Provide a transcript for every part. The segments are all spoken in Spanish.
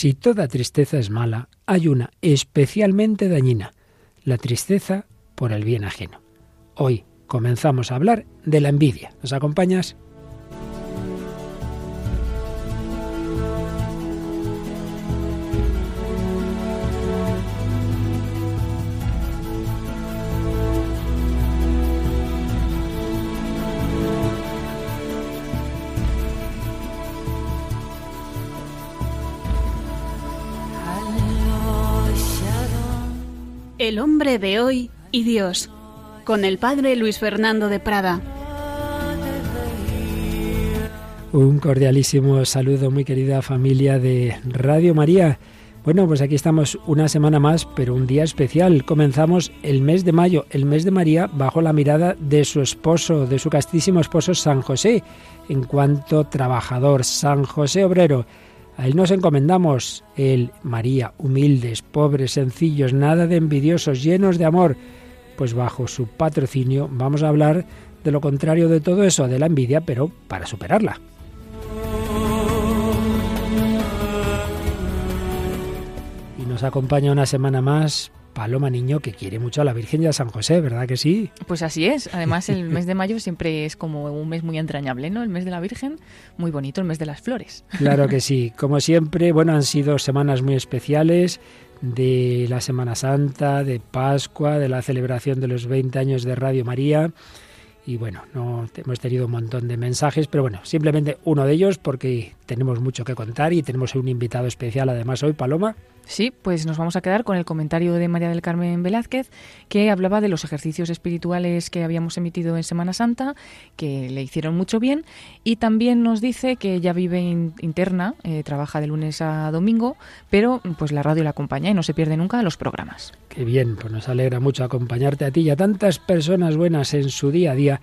Si toda tristeza es mala, hay una especialmente dañina, la tristeza por el bien ajeno. Hoy comenzamos a hablar de la envidia. ¿Nos acompañas? Hombre de hoy y Dios, con el padre Luis Fernando de Prada. Un cordialísimo saludo, muy querida familia de Radio María. Bueno, pues aquí estamos una semana más, pero un día especial. Comenzamos el mes de mayo, el mes de María, bajo la mirada de su esposo, de su castísimo esposo San José, en cuanto trabajador, San José obrero. A Él nos encomendamos, Él, María, humildes, pobres, sencillos, nada de envidiosos, llenos de amor. Pues bajo su patrocinio vamos a hablar de lo contrario de todo eso, de la envidia, pero para superarla. Y nos acompaña una semana más Paloma Niño que quiere mucho a la Virgen y a San José, ¿verdad que sí? Pues así es. Además, el mes de mayo siempre es como un mes muy entrañable, ¿no? El mes de la Virgen, muy bonito, el mes de las flores. Claro que sí. Como siempre, bueno, han sido semanas muy especiales de la Semana Santa, de Pascua, de la celebración de los 20 años de Radio María. Y bueno, no hemos tenido un montón de mensajes, pero bueno, simplemente uno de ellos porque tenemos mucho que contar y tenemos un invitado especial además hoy, Paloma. Sí, pues nos vamos a quedar con el comentario de María del Carmen Velázquez, que hablaba de los ejercicios espirituales que habíamos emitido en Semana Santa, que le hicieron mucho bien, y también nos dice que ella vive interna, eh, trabaja de lunes a domingo, pero pues la radio la acompaña y no se pierde nunca los programas. Qué bien, pues nos alegra mucho acompañarte a ti y a tantas personas buenas en su día a día,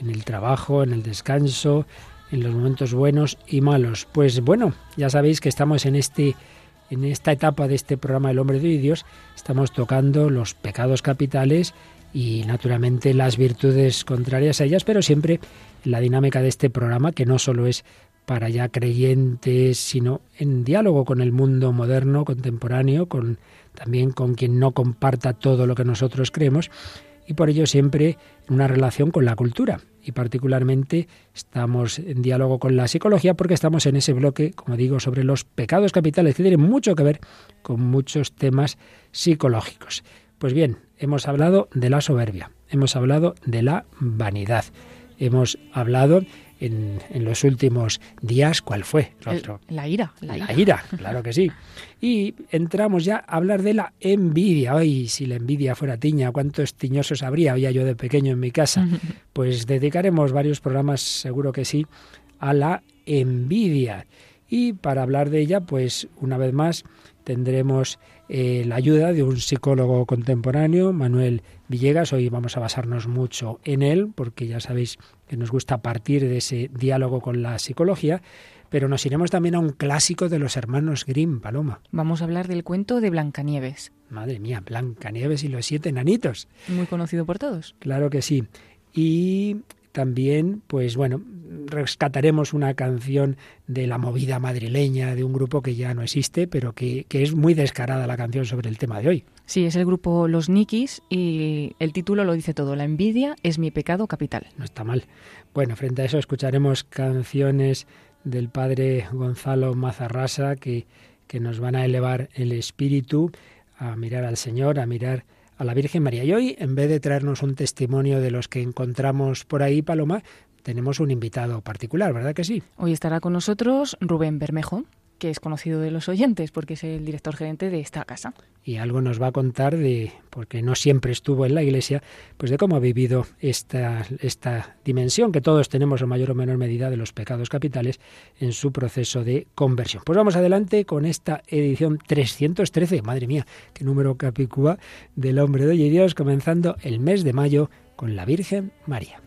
en el trabajo, en el descanso, en los momentos buenos y malos. Pues bueno, ya sabéis que estamos en este en esta etapa de este programa El hombre de Dios estamos tocando los pecados capitales y naturalmente las virtudes contrarias a ellas, pero siempre la dinámica de este programa que no solo es para ya creyentes, sino en diálogo con el mundo moderno, contemporáneo, con también con quien no comparta todo lo que nosotros creemos y por ello siempre en una relación con la cultura. Y particularmente estamos en diálogo con la psicología porque estamos en ese bloque, como digo, sobre los pecados capitales, que tienen mucho que ver con muchos temas psicológicos. Pues bien, hemos hablado de la soberbia, hemos hablado de la vanidad, hemos hablado en, los últimos días, ¿cuál fue otro? la ira. La, ira. claro que sí. Y entramos ya a hablar de la envidia. Ay, si la envidia fuera tiña, cuántos tiñosos habría, había yo de pequeño en mi casa. Pues dedicaremos varios programas, seguro que sí, a la envidia. Y para hablar de ella, pues una vez más tendremos eh, la ayuda de un psicólogo contemporáneo, Manuel Villegas. Hoy vamos a basarnos mucho en él, porque ya sabéis que nos gusta partir de ese diálogo con la psicología. Pero nos iremos también a un clásico de los hermanos Grimm, Paloma. Vamos a hablar del cuento de Blancanieves. Madre mía, Blancanieves y los siete enanitos. Muy conocido por todos. Claro que sí. Y también, pues bueno, rescataremos una canción de la movida madrileña de un grupo que ya no existe, pero que, que, es muy descarada la canción sobre el tema de hoy. Sí, es el grupo Los Nikis y el título lo dice todo, La envidia es mi pecado capital. No está mal. Bueno, frente a eso escucharemos canciones del padre Gonzalo Mazarrasa que, que nos van a elevar el espíritu a mirar al Señor, a mirar a la Virgen María. Y hoy, en vez de traernos un testimonio de los que encontramos por ahí, Paloma, tenemos un invitado particular, ¿verdad que sí? Hoy estará con nosotros Rubén Bermejo que es conocido de los oyentes porque es el director gerente de esta casa. Y algo nos va a contar de, porque no siempre estuvo en la iglesia, pues de cómo ha vivido esta, esta dimensión que todos tenemos en mayor o menor medida de los pecados capitales en su proceso de conversión. Pues vamos adelante con esta edición 313, madre mía, qué número capicúa del hombre de hoy y Dios, comenzando el mes de mayo con la Virgen María.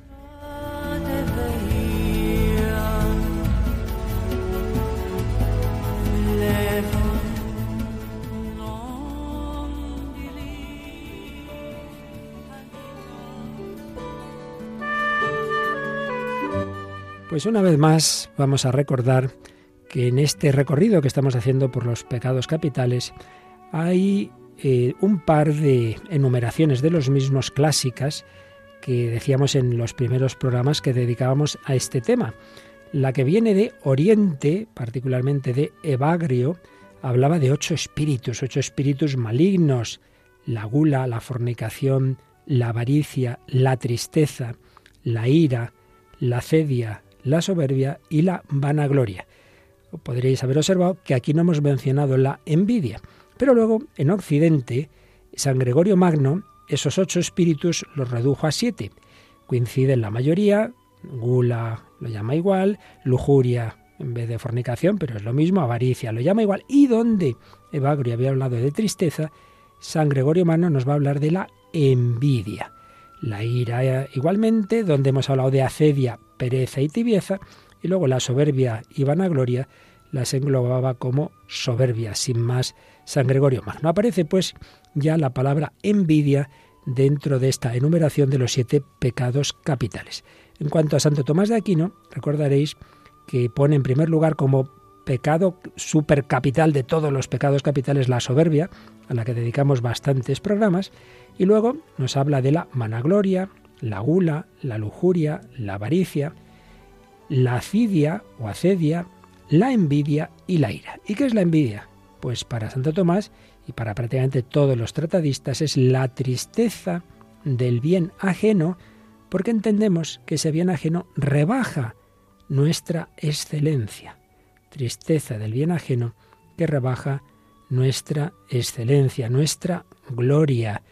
Pues una vez más vamos a recordar que en este recorrido que estamos haciendo por los pecados capitales hay eh, un par de enumeraciones de los mismos clásicas que decíamos en los primeros programas que dedicábamos a este tema. La que viene de Oriente, particularmente de Evagrio, hablaba de ocho espíritus, ocho espíritus malignos, la gula, la fornicación, la avaricia, la tristeza, la ira, la cedia, la soberbia y la vanagloria. Podréis haber observado que aquí no hemos mencionado la envidia, pero luego en Occidente San Gregorio Magno esos ocho espíritus los redujo a siete. Coinciden la mayoría, gula lo llama igual, lujuria en vez de fornicación, pero es lo mismo, avaricia lo llama igual, y donde Evagrio había hablado de tristeza, San Gregorio Magno nos va a hablar de la envidia. La ira igualmente, donde hemos hablado de acedia, pereza y tibieza, y luego la soberbia y vanagloria las englobaba como soberbia, sin más San Gregorio Magno. Aparece pues ya la palabra envidia dentro de esta enumeración de los siete pecados capitales. En cuanto a Santo Tomás de Aquino, recordaréis que pone en primer lugar como pecado supercapital de todos los pecados capitales la soberbia, a la que dedicamos bastantes programas, y luego nos habla de la managloria, la gula, la lujuria, la avaricia, la acidia o acedia, la envidia y la ira. ¿Y qué es la envidia? Pues para Santo Tomás y para prácticamente todos los tratadistas es la tristeza del bien ajeno, porque entendemos que ese bien ajeno rebaja nuestra excelencia. Tristeza del bien ajeno que rebaja nuestra excelencia, nuestra gloria.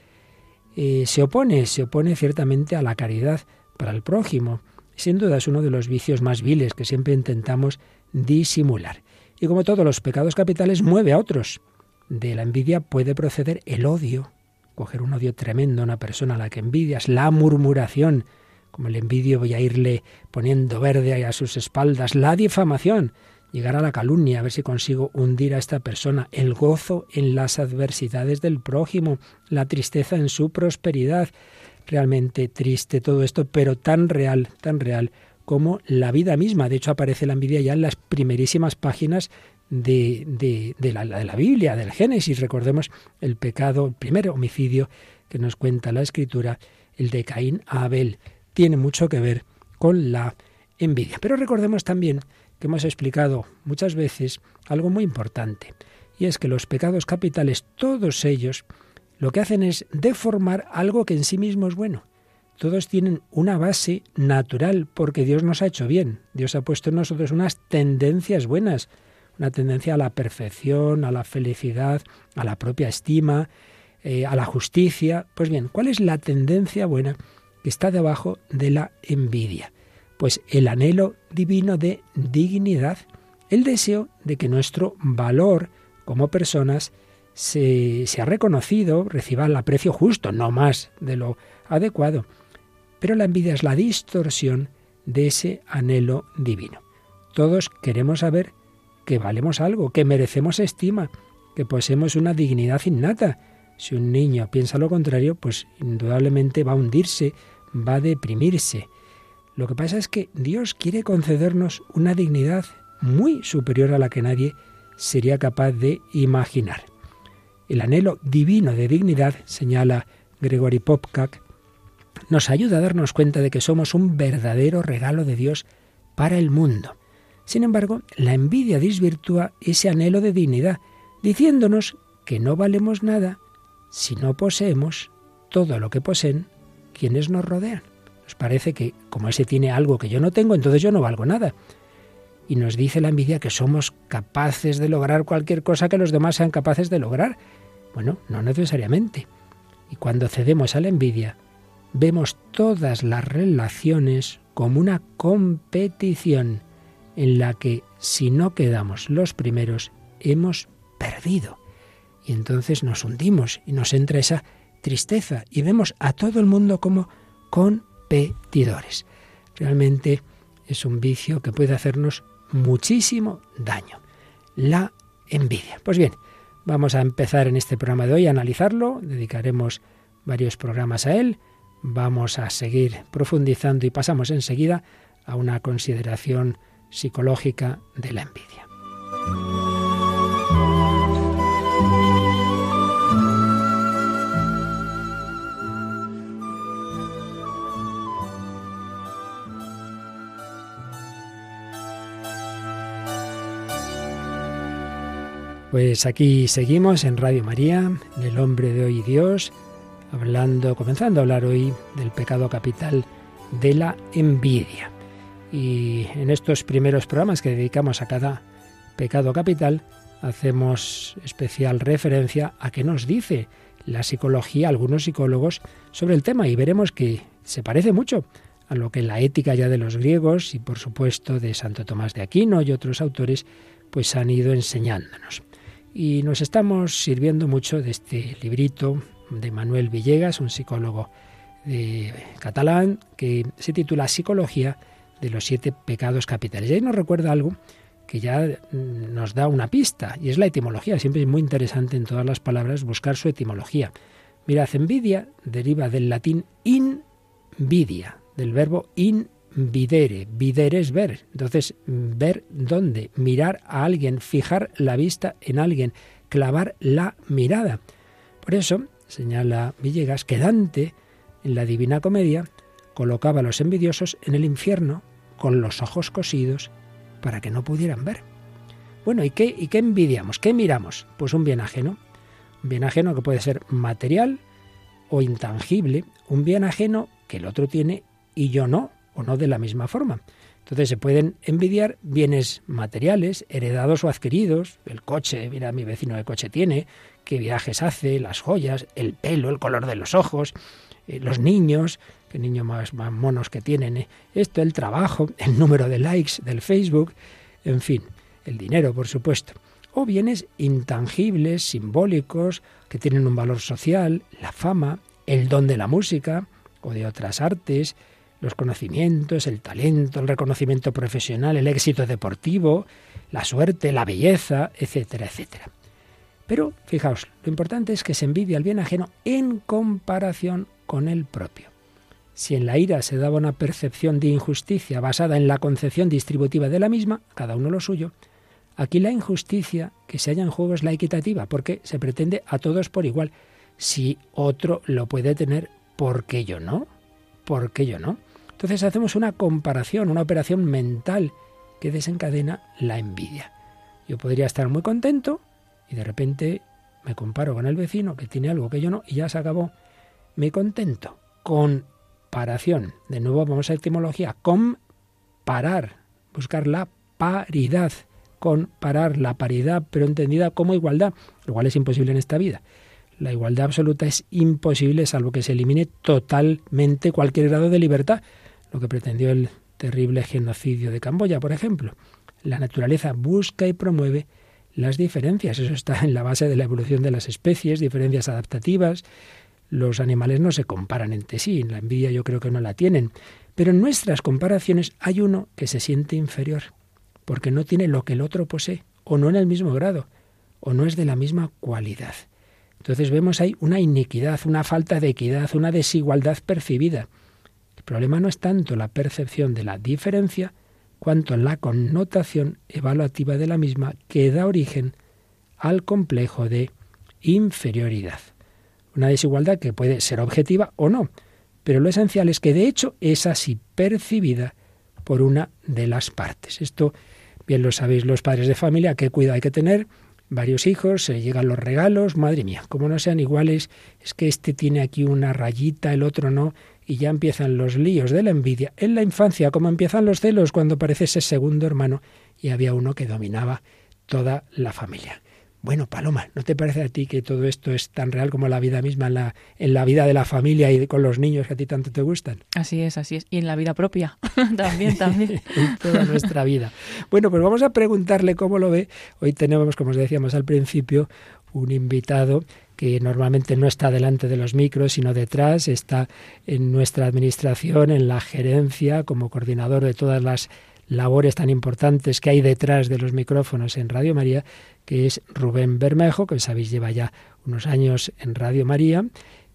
Eh, se opone, se opone ciertamente a la caridad para el prójimo. Sin duda es uno de los vicios más viles que siempre intentamos disimular. Y como todos los pecados capitales, mueve a otros. De la envidia puede proceder el odio, coger un odio tremendo a una persona a la que envidias, la murmuración, como el envidio voy a irle poniendo verde a sus espaldas, la difamación, llegar a la calumnia, a ver si consigo hundir a esta persona, el gozo en las adversidades del prójimo, la tristeza en su prosperidad. Realmente triste todo esto, pero tan real, tan real como la vida misma. De hecho, aparece la envidia ya en las primerísimas páginas de, la, de, la, Biblia, del Génesis. Recordemos el pecado, el primer homicidio que nos cuenta la Escritura, el de Caín a Abel. Tiene mucho que ver con la envidia. Pero recordemos también que hemos explicado muchas veces algo muy importante, y es que los pecados capitales, todos ellos, lo que hacen es deformar algo que en sí mismo es bueno. Todos tienen una base natural porque Dios nos ha hecho bien. Dios ha puesto en nosotros unas tendencias buenas una tendencia a la perfección, a la felicidad, a la propia estima, eh, a la justicia. Pues bien, ¿cuál es la tendencia buena que está debajo de la envidia? Pues el anhelo divino de dignidad, el deseo de que nuestro valor como personas se, ha reconocido, reciba el aprecio justo, no más de lo adecuado. Pero la envidia es la distorsión de ese anhelo divino. Todos queremos saber que valemos algo, que merecemos estima, que poseemos una dignidad innata. Si un niño piensa lo contrario, pues indudablemente va a hundirse, va a deprimirse. Lo que pasa es que Dios quiere concedernos una dignidad muy superior a la que nadie sería capaz de imaginar. El anhelo divino de dignidad, señala Gregory Popcak, nos ayuda a darnos cuenta de que somos un verdadero regalo de Dios para el mundo. Sin embargo, la envidia desvirtúa ese anhelo de dignidad, diciéndonos que no valemos nada si no poseemos todo lo que poseen quienes nos rodean. Nos parece que como ese tiene algo que yo no tengo, entonces yo no valgo nada. Y nos dice la envidia que somos capaces de lograr cualquier cosa que los demás sean capaces de lograr. Bueno, no necesariamente. Y cuando cedemos a la envidia, vemos todas las relaciones como una competición en la que si no quedamos los primeros, hemos perdido. Y entonces nos hundimos y nos entra esa tristeza y vemos a todo el mundo como Realmente es un vicio que puede hacernos muchísimo daño. La envidia. Pues bien, vamos a empezar en este programa de hoy a analizarlo, dedicaremos varios programas a él, vamos a seguir profundizando y pasamos enseguida a una consideración psicológica de la envidia. Pues aquí seguimos en Radio María, en El hombre de hoy Dios, hablando, comenzando a hablar hoy del pecado capital de la envidia. Y en estos primeros programas que dedicamos a cada pecado capital, hacemos especial referencia a qué nos dice la psicología, algunos psicólogos, sobre el tema y veremos que se parece mucho a lo que la ética ya de los griegos y por supuesto de Santo Tomás de Aquino y otros autores pues han ido enseñándonos. Y nos estamos sirviendo mucho de este librito de Manuel Villegas, un psicólogo de catalán, que se titula Psicología de los siete pecados capitales. Y ahí nos recuerda algo que ya mm, nos da una pista, y es la etimología. Siempre es muy interesante en todas las palabras buscar su etimología. Mirad, envidia deriva del latín invidia, del verbo in videre. Videre es ver. Entonces, ver dónde, mirar a alguien, fijar la vista en alguien, clavar la mirada. Por eso, señala Villegas, que Dante, en la Divina Comedia, colocaba a los envidiosos en el infierno con los ojos cosidos para que no pudieran ver. Bueno, ¿y qué, ¿y qué envidiamos? ¿Qué miramos? Pues un bien ajeno. Un bien ajeno que puede ser material o intangible. Un bien ajeno que el otro tiene y yo no o no de la misma forma. Entonces se pueden envidiar bienes materiales, heredados o adquiridos, el coche, mira mi vecino de coche tiene, qué viajes hace, las joyas, el pelo, el color de los ojos, eh, los niños, qué niños más, monos que tienen, eh, esto, el trabajo, el número de likes del Facebook, en fin, el dinero, por supuesto. O bienes intangibles, simbólicos, que tienen un valor social, la fama, el don de la música o de otras artes, los conocimientos, el talento, el reconocimiento profesional, el éxito deportivo, la suerte, la belleza, etcétera, etcétera. Pero fijaos, lo importante es que se envidia el bien ajeno en comparación con el propio. Si en la ira se daba una percepción de injusticia basada en la concepción distributiva de la misma, cada uno lo suyo, aquí la injusticia que se halla en juego es la equitativa, porque se pretende a todos por igual. Si otro lo puede tener, ¿por qué yo no? ¿Por qué yo no? Entonces hacemos una comparación, una operación mental que desencadena la envidia. Yo podría estar muy contento y de repente me comparo con el vecino que tiene algo que yo no y ya se acabó. Me contento. Comparación. De nuevo vamos a etimología. Comparar. Buscar la paridad. Comparar la paridad, pero entendida como igualdad, lo cual es imposible en esta vida. La igualdad absoluta es imposible salvo que se elimine totalmente cualquier grado de libertad lo que pretendió el terrible genocidio de Camboya, por ejemplo. La naturaleza busca y promueve las diferencias. Eso está en la base de la evolución de las especies, diferencias adaptativas. Los animales no se comparan entre sí, la envidia yo creo que no la tienen. Pero en nuestras comparaciones hay uno que se siente inferior, porque no tiene lo que el otro posee, o no en el mismo grado, o no es de la misma cualidad. Entonces vemos ahí una iniquidad, una falta de equidad, una desigualdad percibida. Problema no es tanto la percepción de la diferencia, cuanto la connotación evaluativa de la misma que da origen al complejo de inferioridad. Una desigualdad que puede ser objetiva o no, pero lo esencial es que de hecho es así percibida por una de las partes. Esto bien lo sabéis los padres de familia, qué cuidado hay que tener. Varios hijos, se llegan los regalos, madre mía, como no sean iguales, es que este tiene aquí una rayita, el otro no, y ya empiezan los líos de la envidia en la infancia, como empiezan los celos cuando aparece ese segundo hermano y había uno que dominaba toda la familia. Bueno, Paloma, ¿no te parece a ti que todo esto es tan real como la vida misma en la, en la vida de la familia y con los niños que a ti tanto te gustan? Así es, así es. Y en la vida propia también, también. en toda nuestra vida. Bueno, pues vamos a preguntarle cómo lo ve. Hoy tenemos, como os decíamos al principio, un invitado que normalmente no está delante de los micros, sino detrás, está en nuestra administración, en la gerencia, como coordinador de todas las labores tan importantes que hay detrás de los micrófonos en Radio María, que es Rubén Bermejo, que sabéis lleva ya unos años en Radio María,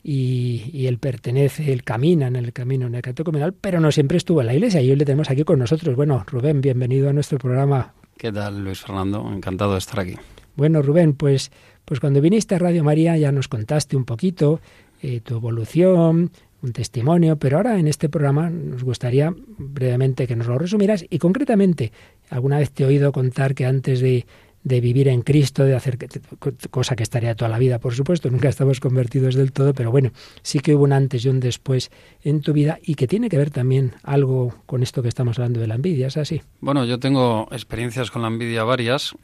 y, él pertenece, él camina en el camino necatecumenal, pero no siempre estuvo en la iglesia y hoy le tenemos aquí con nosotros. Bueno, Rubén, bienvenido a nuestro programa. ¿Qué tal, Luis Fernando? Encantado de estar aquí. Bueno, Rubén, pues, pues cuando viniste a Radio María ya nos contaste un poquito eh, tu evolución, un testimonio, pero ahora en este programa nos gustaría brevemente que nos lo resumieras y concretamente, alguna vez te he oído contar que antes de, de vivir en Cristo, de hacer cosa que estaría toda la vida, por supuesto, nunca estamos convertidos del todo, pero bueno, sí que hubo un antes y un después en tu vida y que tiene que ver también algo con esto que estamos hablando de la envidia, ¿es así? Bueno, yo tengo experiencias con la envidia varias.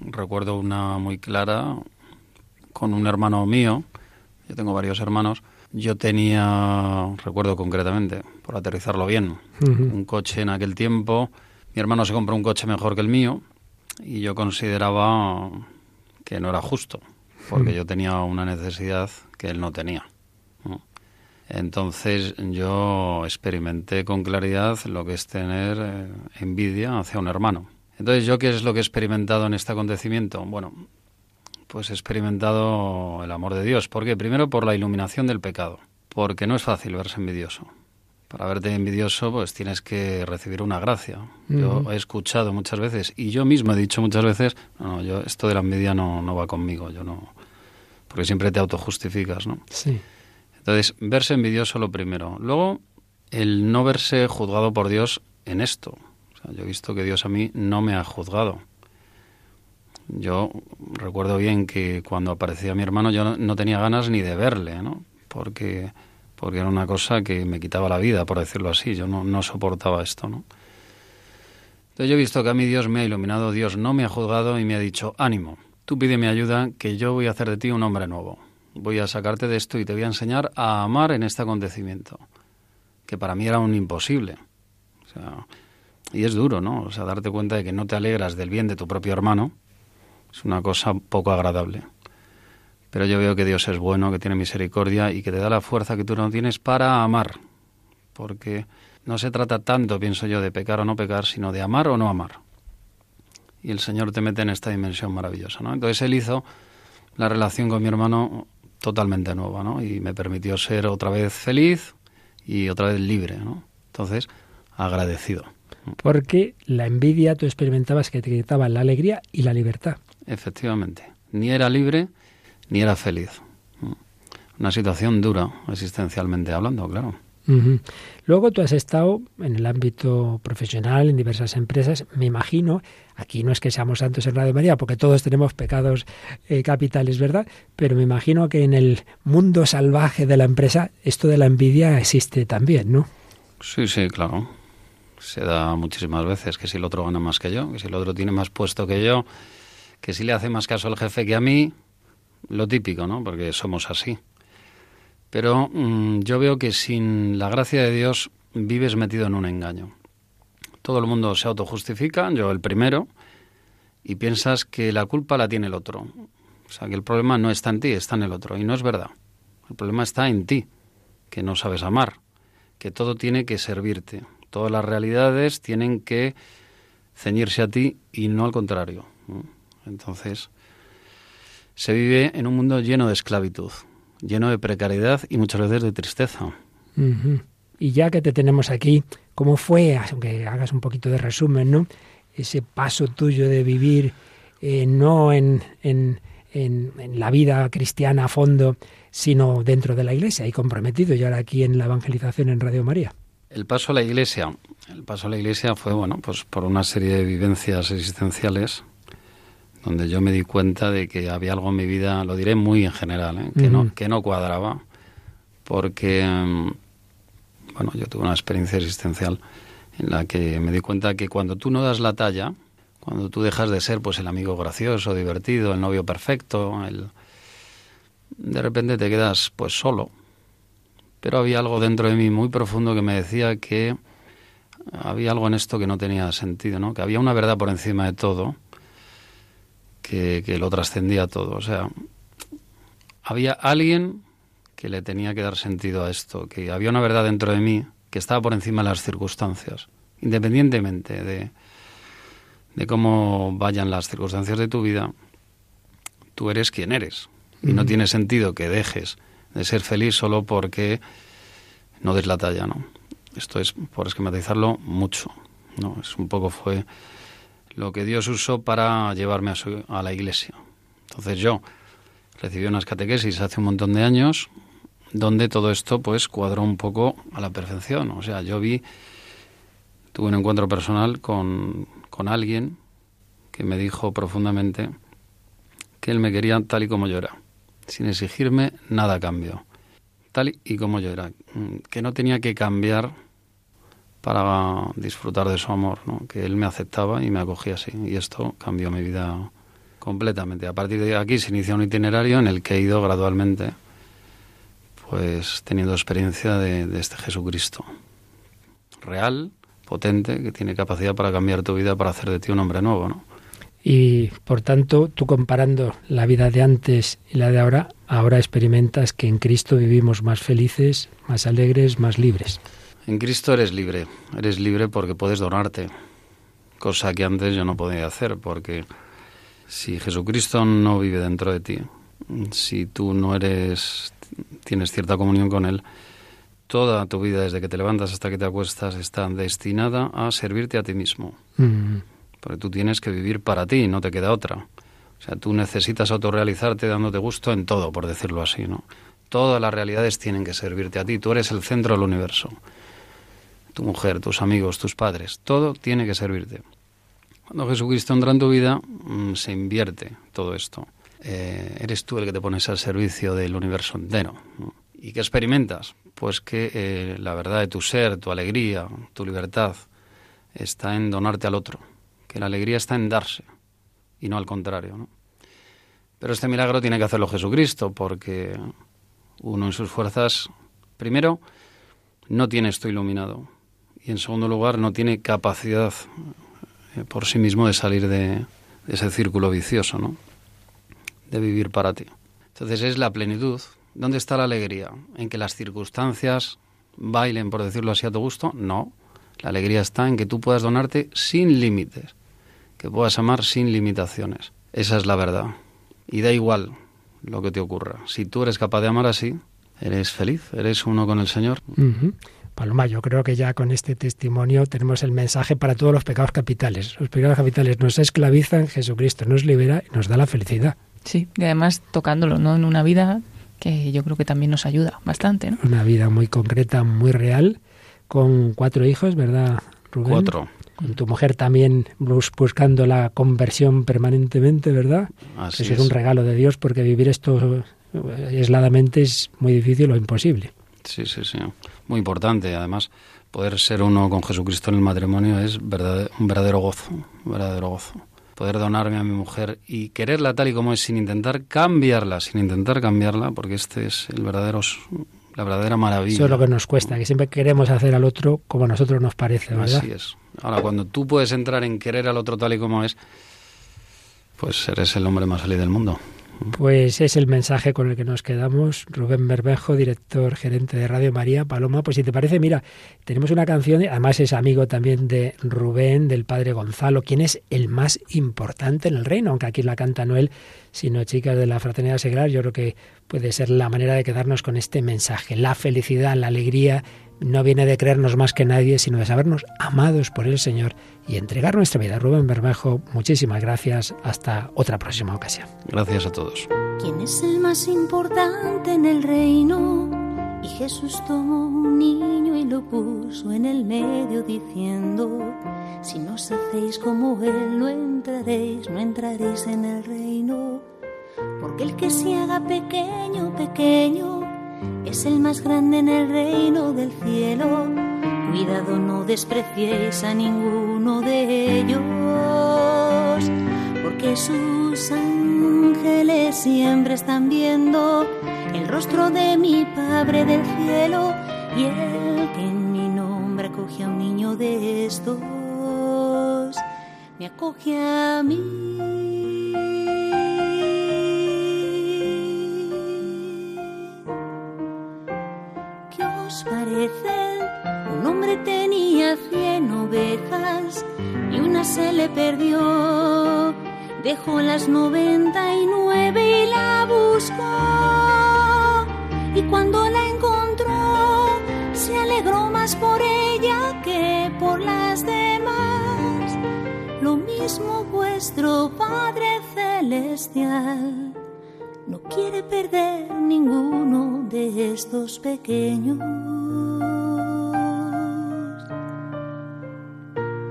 Recuerdo una muy clara con un hermano mío, yo tengo varios hermanos, yo tenía, recuerdo concretamente, por aterrizarlo bien, un coche en aquel tiempo, mi hermano se compró un coche mejor que el mío, y yo consideraba que no era justo, porque yo tenía una necesidad que él no tenía. Entonces yo experimenté con claridad lo que es tener eh, envidia hacia un hermano. Entonces yo qué es lo que he experimentado en este acontecimiento? Bueno, pues he experimentado el amor de Dios. ¿Por qué? Primero por la iluminación del pecado, porque no es fácil verse envidioso para verte envidioso, pues tienes que recibir una gracia. Yo he escuchado muchas veces, y yo mismo he dicho muchas veces, no, yo esto de la envidia no, no va conmigo, yo no, porque siempre te autojustificas, ¿no? Sí. Entonces, verse envidioso lo primero. Luego, el no verse juzgado por Dios en esto. O sea, yo he visto que Dios a mí no me ha juzgado. Yo recuerdo bien que cuando aparecía mi hermano yo no, tenía ganas ni de verle, ¿no? Porque porque era una cosa que me quitaba la vida, por decirlo así. Yo no, soportaba esto, ¿no? Entonces yo he visto que a mí Dios me ha iluminado, Dios no me ha juzgado y me ha dicho, ánimo, tú pídeme ayuda, que yo voy a hacer de ti un hombre nuevo. Voy a sacarte de esto y te voy a enseñar a amar en este acontecimiento, que para mí era un imposible. Y es duro, ¿no? O sea, darte cuenta de que no te alegras del bien de tu propio hermano es una cosa poco agradable. Pero yo veo que Dios es bueno, que tiene misericordia y que te da la fuerza que tú no tienes para amar. Porque no se trata tanto, pienso yo, de pecar o no pecar, sino de amar o no amar. Y el Señor te mete en esta dimensión maravillosa, ¿no? Entonces Él hizo la relación con mi hermano totalmente nueva, ¿no? Y me permitió ser otra vez feliz y otra vez libre, ¿no? Entonces, agradecido. Porque la envidia tú experimentabas que te quitaba la alegría y la libertad. Efectivamente. Ni era libre ni era feliz. Una situación dura, existencialmente hablando, claro. Luego tú has estado en el ámbito profesional, en diversas empresas. Me imagino, aquí no es que seamos santos en Radio María, porque todos tenemos pecados eh, capitales, ¿verdad? Pero me imagino que en el mundo salvaje de la empresa esto de la envidia existe también, ¿no? Sí, sí, claro. Se da muchísimas veces que si el otro gana más que yo, que si el otro tiene más puesto que yo, que si le hace más caso al jefe que a mí, lo típico, ¿no? Porque somos así. Pero mm, yo veo que sin la gracia de Dios vives metido en un engaño. Todo el mundo se autojustifica, yo el primero, y piensas que la culpa la tiene el otro. O sea, que el problema no está en ti, está en el otro. Y no es verdad. El problema está en ti, que no sabes amar, que todo tiene que servirte. Todas las realidades tienen que ceñirse a ti y no al contrario. Entonces, se vive en un mundo lleno de esclavitud, lleno de precariedad y muchas veces de tristeza. Y ya que te tenemos aquí, ¿cómo fue, aunque hagas un poquito de resumen, ¿no? ese paso tuyo de vivir eh, no en, en, en, la vida cristiana a fondo, sino dentro de la iglesia y comprometido y ahora aquí en la evangelización en Radio María? El paso a la iglesia, el paso a la iglesia fue bueno, pues por una serie de vivencias existenciales donde yo me di cuenta de que había algo en mi vida, lo diré muy en general, ¿eh? que, no, que no cuadraba, porque, mm, bueno, yo tuve una experiencia existencial en la que me di cuenta que cuando tú no das la talla, cuando tú dejas de ser pues el amigo gracioso, divertido, el novio perfecto, el... de repente te quedas pues solo. Pero había algo dentro de mí muy profundo que me decía que había algo en esto que no tenía sentido, ¿no? Que había una verdad por encima de todo que, lo trascendía todo. O sea, había alguien que le tenía que dar sentido a esto, que había una verdad dentro de mí que estaba por encima de las circunstancias, independientemente de, de cómo vayan las circunstancias de tu vida, tú eres quien eres. Y no tiene sentido que dejes de ser feliz solo porque no des la talla, ¿no? Esto es, por esquematizarlo, mucho, ¿no? Es un poco fue lo que Dios usó para llevarme a, a la iglesia. Entonces yo recibí unas catequesis hace un montón de años donde todo esto pues cuadró un poco a la perfección. O sea, yo vi, tuve un encuentro personal con, con alguien que me dijo profundamente que él me quería tal y como yo era, sin exigirme nada a cambio, tal y como yo era, que no tenía que cambiar para disfrutar de su amor, ¿no? que él me aceptaba y me acogía así. Y esto cambió mi vida completamente. A partir de aquí se inicia un itinerario en el que he ido gradualmente pues teniendo experiencia de, este Jesucristo real, potente, que tiene capacidad para cambiar tu vida, para hacer de ti un hombre nuevo, ¿no? Y por tanto, tú comparando la vida de antes y la de ahora, ahora experimentas que en Cristo vivimos más felices, más alegres, más libres. En Cristo eres libre, eres libre porque puedes donarte, cosa que antes yo no podía hacer, porque si Jesucristo no vive dentro de ti, si tú no eres tienes cierta comunión con Él, toda tu vida, desde que te levantas hasta que te acuestas, está destinada a servirte a ti mismo. Mm. Porque tú tienes que vivir para ti, no te queda otra. O sea, tú necesitas autorrealizarte dándote gusto en todo, por decirlo así, ¿no? Todas las realidades tienen que servirte a ti. Tú eres el centro del universo. Tu mujer, tus amigos, tus padres, todo tiene que servirte. Cuando Jesucristo entra en tu vida, mm, se invierte todo esto. Eh, eres tú el que te pones al servicio del universo entero. ¿Y qué experimentas? Pues que eh, la verdad de tu ser, tu alegría, tu libertad, está en donarte al otro, que la alegría está en darse y no al contrario. Pero este milagro tiene que hacerlo Jesucristo, porque uno en sus fuerzas, primero, no tiene esto iluminado, y en segundo lugar, no tiene capacidad eh, por sí mismo de salir de, ese círculo vicioso, ¿no? de vivir para ti. Entonces es la plenitud. ¿Dónde está la alegría? ¿En que las circunstancias bailen, por decirlo así, a tu gusto? No. La alegría está en que tú puedas donarte sin límites, que puedas amar sin limitaciones. Esa es la verdad. Y da igual lo que te ocurra. Si tú eres capaz de amar así, eres feliz, eres uno con el Señor. Paloma, yo creo que ya con este testimonio tenemos el mensaje para todos los pecados capitales. Los pecados capitales nos esclavizan, Jesucristo nos libera y nos da la felicidad. Sí, y además tocándolo, ¿no? En una vida que yo creo que también nos ayuda bastante, ¿no? Una vida muy concreta, muy real, con cuatro hijos, ¿verdad, Rubén? Cuatro. Con tu mujer también buscando la conversión permanentemente, ¿verdad? Así Eso es. un regalo de Dios porque vivir esto eh, aisladamente es muy difícil o imposible. Sí, sí, sí. Muy importante, además, poder ser uno con Jesucristo en el matrimonio es un verdadero gozo, un verdadero gozo poder donarme a mi mujer y quererla tal y como es sin intentar cambiarla, sin intentar cambiarla, porque este es el verdadero la verdadera maravilla. Eso es lo que nos cuesta, que siempre queremos hacer al otro como a nosotros nos parece, ¿verdad? Así es. Ahora, cuando tú puedes entrar en querer al otro tal y como es, pues eres el hombre más feliz del mundo. Pues es el mensaje con el que nos quedamos. Rubén Berbejo, director gerente de Radio María. Paloma, pues si te parece, mira, tenemos una canción, además es amigo también de Rubén, del padre Gonzalo, quien es el más importante en el reino, aunque aquí la canta no él, sino chicas de la Fraternidad Seglar. Yo creo que puede ser la manera de quedarnos con este mensaje. La felicidad, la alegría, no viene de creernos más que nadie, sino de sabernos amados por el Señor y entregar nuestra vida. Rubén Bermejo, muchísimas gracias. Hasta otra próxima ocasión. Gracias a todos. ¿Quién es el más importante en el reino? Y Jesús tomó un niño y lo puso en el medio diciendo, si no os hacéis como Él, no entraréis, no entraréis en el reino. Porque el que se haga pequeño, pequeño, es el más grande en el reino del cielo. Cuidado, no despreciéis a ninguno de ellos, porque sus ángeles siempre están viendo el rostro de mi Padre del cielo y el que en mi nombre acoge a un niño de estos, me acoge a mí. Parecen? Un hombre tenía cien ovejas y una se le perdió. Dejó las noventa y nueve y la buscó. Y cuando la encontró, se alegró más por ella que por las demás. Lo mismo celestial no quiere perder ninguno de estos pequeños.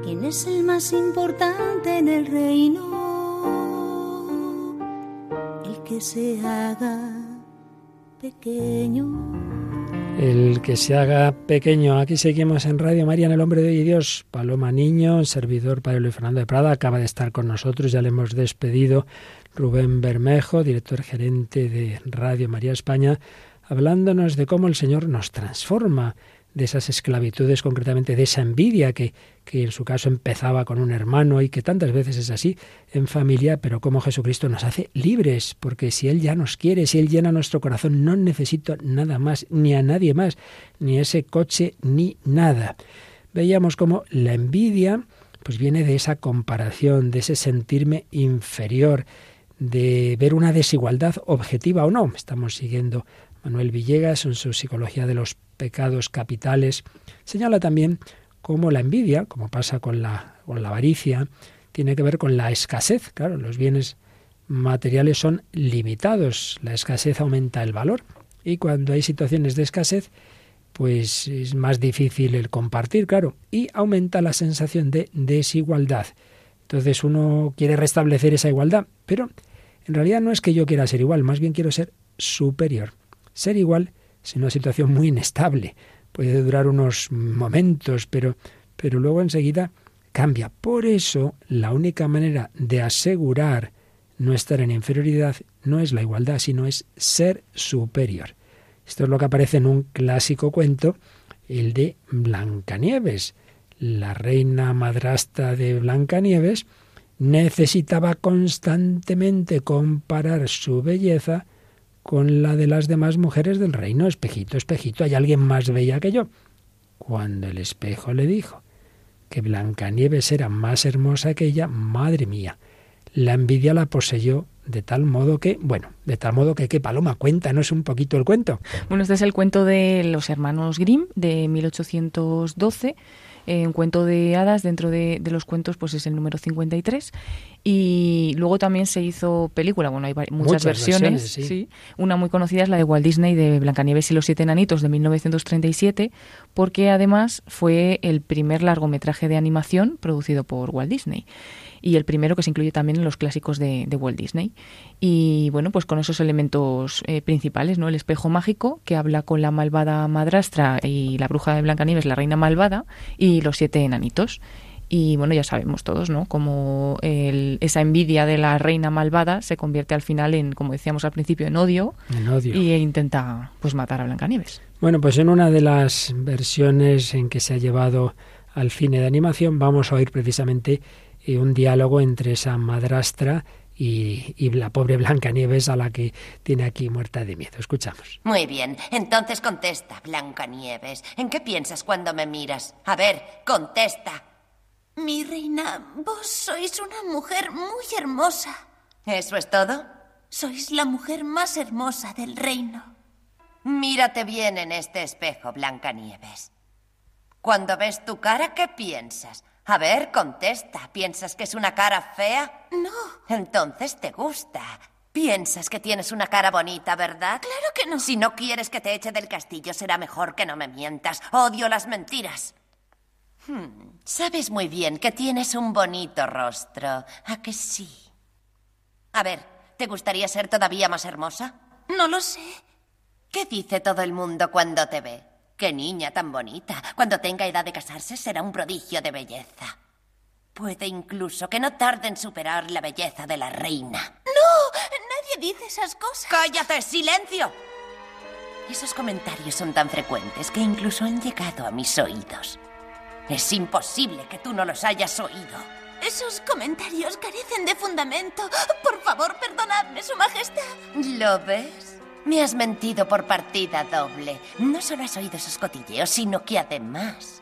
¿Quién es el más importante en el reino? El que se haga pequeño el que se haga pequeño. Aquí seguimos en Radio María en el Hombre de Dios. Paloma Niño, servidor Padre Luis Fernando de Prada, acaba de estar con nosotros, ya le hemos despedido. Rubén Bermejo, director gerente de Radio María España, hablándonos de cómo el Señor nos transforma de esas esclavitudes, concretamente de esa envidia que, que en su caso empezaba con un hermano y que tantas veces es así en familia, pero como Jesucristo nos hace libres, porque si Él ya nos quiere, si Él llena nuestro corazón, no necesito nada más, ni a nadie más, ni ese coche, ni nada. Veíamos como la envidia pues viene de esa comparación, de ese sentirme inferior, de ver una desigualdad objetiva o no. Estamos siguiendo Manuel Villegas en su Psicología de los Pecados Capitales. Señala también cómo la envidia, como pasa con la, con la avaricia, tiene que ver con la escasez. Claro, los bienes materiales son limitados, la escasez aumenta el valor y cuando hay situaciones de escasez, pues es más difícil el compartir, claro, y aumenta la sensación de desigualdad. Entonces uno quiere restablecer esa igualdad, pero en realidad no es que yo quiera ser igual, más bien quiero ser superior. Ser igual es una situación muy inestable. Puede durar unos momentos, pero, pero luego enseguida cambia. Por eso, la única manera de asegurar no estar en inferioridad no es la igualdad, sino es ser superior. Esto es lo que aparece en un clásico cuento, el de Blancanieves. La reina madrastra de Blancanieves necesitaba constantemente comparar su belleza con la de las demás mujeres del reino. Espejito, espejito, hay alguien más bella que yo. Cuando el espejo le dijo que Blancanieves era más hermosa que ella, madre mía, la envidia la poseyó de tal modo que, bueno, de tal modo que, ¿qué Paloma? Cuéntanos un poquito el cuento. Bueno, este es el cuento de los hermanos Grimm de 1812 un cuento de hadas dentro de, los cuentos pues es el número 53 y luego también se hizo película, bueno, hay muchas, versiones, sí. Una muy conocida es la de Walt Disney de Blancanieves y los siete enanitos de 1937, porque además fue el primer largometraje de animación producido por Walt Disney y el primero que se incluye también en los clásicos de, Walt Disney. Y bueno, pues con esos elementos eh, principales, ¿no? El espejo mágico que habla con la malvada madrastra y la bruja de Blancanieves, la reina malvada, y los siete enanitos. Y bueno, ya sabemos todos, ¿no? Como esa envidia de la reina malvada se convierte al final en, como decíamos al principio, en odio, en odio. y intenta pues matar a Blancanieves. Bueno, pues en una de las versiones en que se ha llevado al cine de animación vamos a oír precisamente un diálogo entre esa madrastra y, y, la pobre Blancanieves a la que tiene aquí muerta de miedo. Escuchamos. Muy bien, entonces contesta, Blancanieves. ¿En qué piensas cuando me miras? A ver, contesta. Mi reina, vos sois una mujer muy hermosa. ¿Eso es todo? Sois la mujer más hermosa del reino. Mírate bien en este espejo, Blancanieves. Cuando ves tu cara, ¿qué piensas? A ver, contesta. ¿Piensas que es una cara fea? No. Entonces te gusta. Piensas que tienes una cara bonita, ¿verdad? Claro que no. Si no quieres que te eche del castillo, será mejor que no me mientas. Odio las mentiras. Hmm, sabes muy bien que tienes un bonito rostro. ¿A que sí? A ver, ¿te gustaría ser todavía más hermosa? No lo sé. ¿Qué dice todo el mundo cuando te ve? Qué niña tan bonita. Cuando tenga edad de casarse será un prodigio de belleza. Puede incluso que no tarde en superar la belleza de la reina. No, nadie dice esas cosas. Cállate, silencio. Esos comentarios son tan frecuentes que incluso han llegado a mis oídos. Es imposible que tú no los hayas oído. Esos comentarios carecen de fundamento. Por favor, perdonadme, Su Majestad. ¿Lo ves? Me has mentido por partida doble. No solo has oído esos cotilleos, sino que además...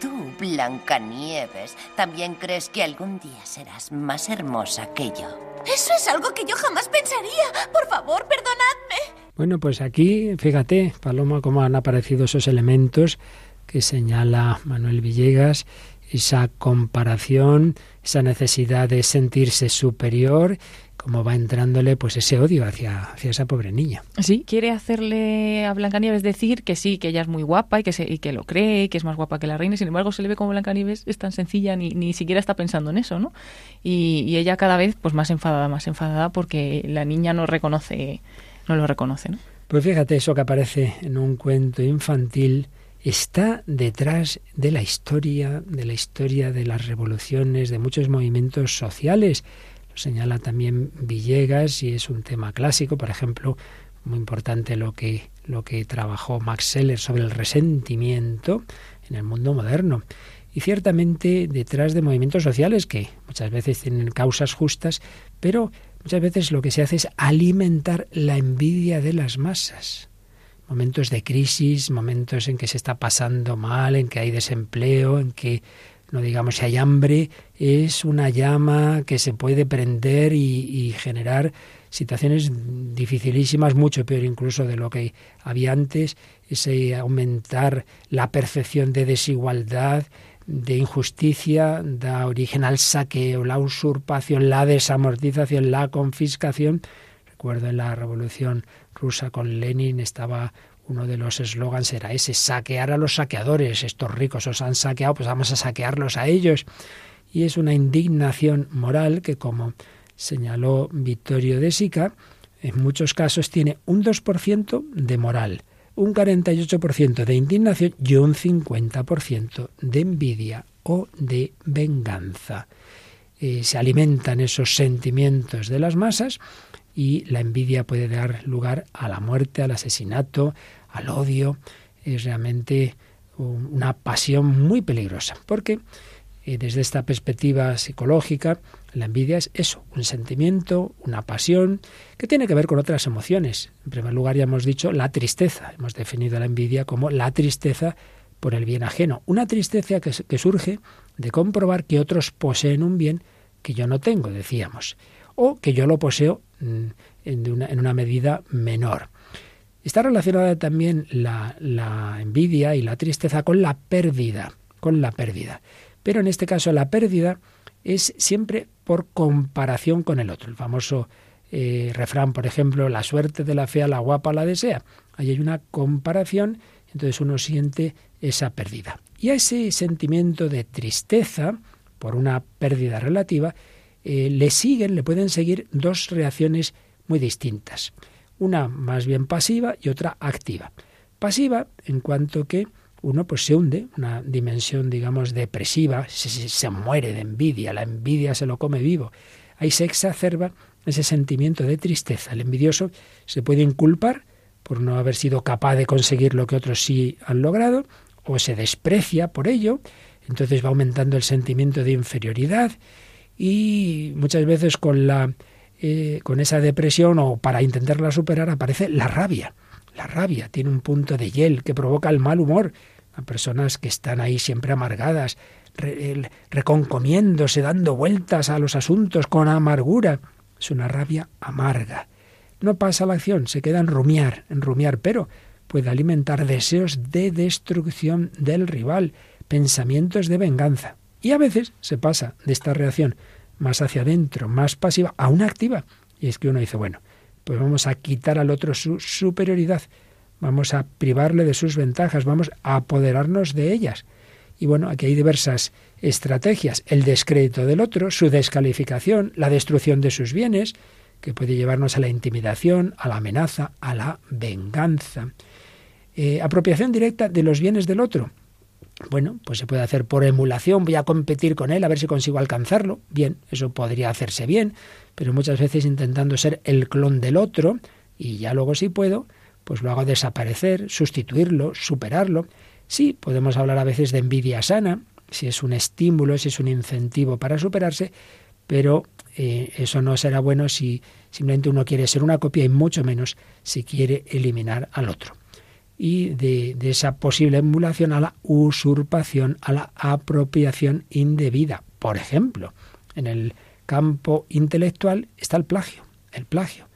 Tú, Blancanieves, también crees que algún día serás más hermosa que yo. Eso es algo que yo jamás pensaría. Por favor, perdonadme. Bueno, pues aquí, fíjate, Paloma, cómo han aparecido esos elementos que señala Manuel Villegas, esa comparación, esa necesidad de sentirse superior cómo va entrándole pues ese odio hacia, hacia esa pobre niña. Sí, quiere hacerle a Blancanieves decir que sí, que ella es muy guapa y que, se, y que lo cree, que es más guapa que la reina, sin embargo se le ve como Blancanieves es tan sencilla, ni, ni siquiera está pensando en eso, ¿no? Y, y ella cada vez pues más enfadada, más enfadada porque la niña no reconoce, no lo reconoce, ¿no? Pues fíjate, eso que aparece en un cuento infantil está detrás de la historia, de la historia de las revoluciones, de muchos movimientos sociales señala también Villegas y es un tema clásico, por ejemplo, muy importante lo que, lo que trabajó Max Seller sobre el resentimiento en el mundo moderno. Y ciertamente detrás de movimientos sociales que muchas veces tienen causas justas, pero muchas veces lo que se hace es alimentar la envidia de las masas. Momentos de crisis, momentos en que se está pasando mal, en que hay desempleo, en que no digamos si hay hambre, es una llama que se puede prender y, generar situaciones dificilísimas, mucho peor incluso de lo que había antes, ese aumentar la percepción de desigualdad, de injusticia, da origen al saqueo, la usurpación, la desamortización, la confiscación. Recuerdo en la Revolución Rusa con Lenin estaba uno de los eslogans era ese, saquear a los saqueadores, estos ricos os han saqueado, pues vamos a saquearlos a ellos. Y es una indignación moral que, como señaló Vittorio de Sica, en muchos casos tiene un 2% de moral, un 48% de indignación y un 50% de envidia o de venganza. Eh, se alimentan esos sentimientos de las masas y la envidia puede dar lugar a la muerte, al asesinato, al odio, es realmente una pasión muy peligrosa, porque eh, desde esta perspectiva psicológica, la envidia es eso, un sentimiento, una pasión, que tiene que ver con otras emociones. En primer lugar, ya hemos dicho la tristeza. Hemos definido la envidia como la tristeza por el bien ajeno. Una tristeza que, surge de comprobar que otros poseen un bien que yo no tengo, decíamos, o que yo lo poseo mm, en una medida menor. Está relacionada también la, envidia y la tristeza con la pérdida, con la pérdida. Pero en este caso la pérdida es siempre por comparación con el otro. El famoso eh, refrán, por ejemplo, la suerte de la fea, la guapa la desea. Ahí hay una comparación, entonces uno siente esa pérdida. Y a ese sentimiento de tristeza por una pérdida relativa, eh, le siguen, le pueden seguir dos reacciones muy distintas una más bien pasiva y otra activa. Pasiva en cuanto que uno pues se hunde, una dimensión digamos depresiva, se, se, muere de envidia, la envidia se lo come vivo. Ahí se exacerba ese sentimiento de tristeza. El envidioso se puede inculpar por no haber sido capaz de conseguir lo que otros sí han logrado, o se desprecia por ello, entonces va aumentando el sentimiento de inferioridad y muchas veces con la eh, con esa depresión o para intentarla superar aparece la rabia. La rabia tiene un punto de hiel que provoca el mal humor a personas que están ahí siempre amargadas, reconcomiéndose, dando vueltas a los asuntos con amargura. Es una rabia amarga. No pasa la acción, se queda en rumiar, en rumiar, pero puede alimentar deseos de destrucción del rival, pensamientos de venganza. Y a veces se pasa de esta reacción más hacia adentro, más pasiva, a una activa. Y es que uno dice, bueno, pues vamos a quitar al otro su superioridad, vamos a privarle de sus ventajas, vamos a apoderarnos de ellas. Y bueno, aquí hay diversas estrategias. El descrédito del otro, su descalificación, la destrucción de sus bienes, que puede llevarnos a la intimidación, a la amenaza, a la venganza. Eh, apropiación directa de los bienes del otro. Bueno, pues se puede hacer por emulación, voy a competir con él a ver si consigo alcanzarlo. Bien, eso podría hacerse bien, pero muchas veces intentando ser el clon del otro, y ya luego si puedo, pues lo hago desaparecer, sustituirlo, superarlo. Sí, podemos hablar a veces de envidia sana, si es un estímulo, si es un incentivo para superarse, pero eh, eso no será bueno si simplemente uno quiere ser una copia y mucho menos si quiere eliminar al otro y de, esa posible emulación a la usurpación, a la apropiación indebida. Por ejemplo, en el campo intelectual está el plagio, el plagio,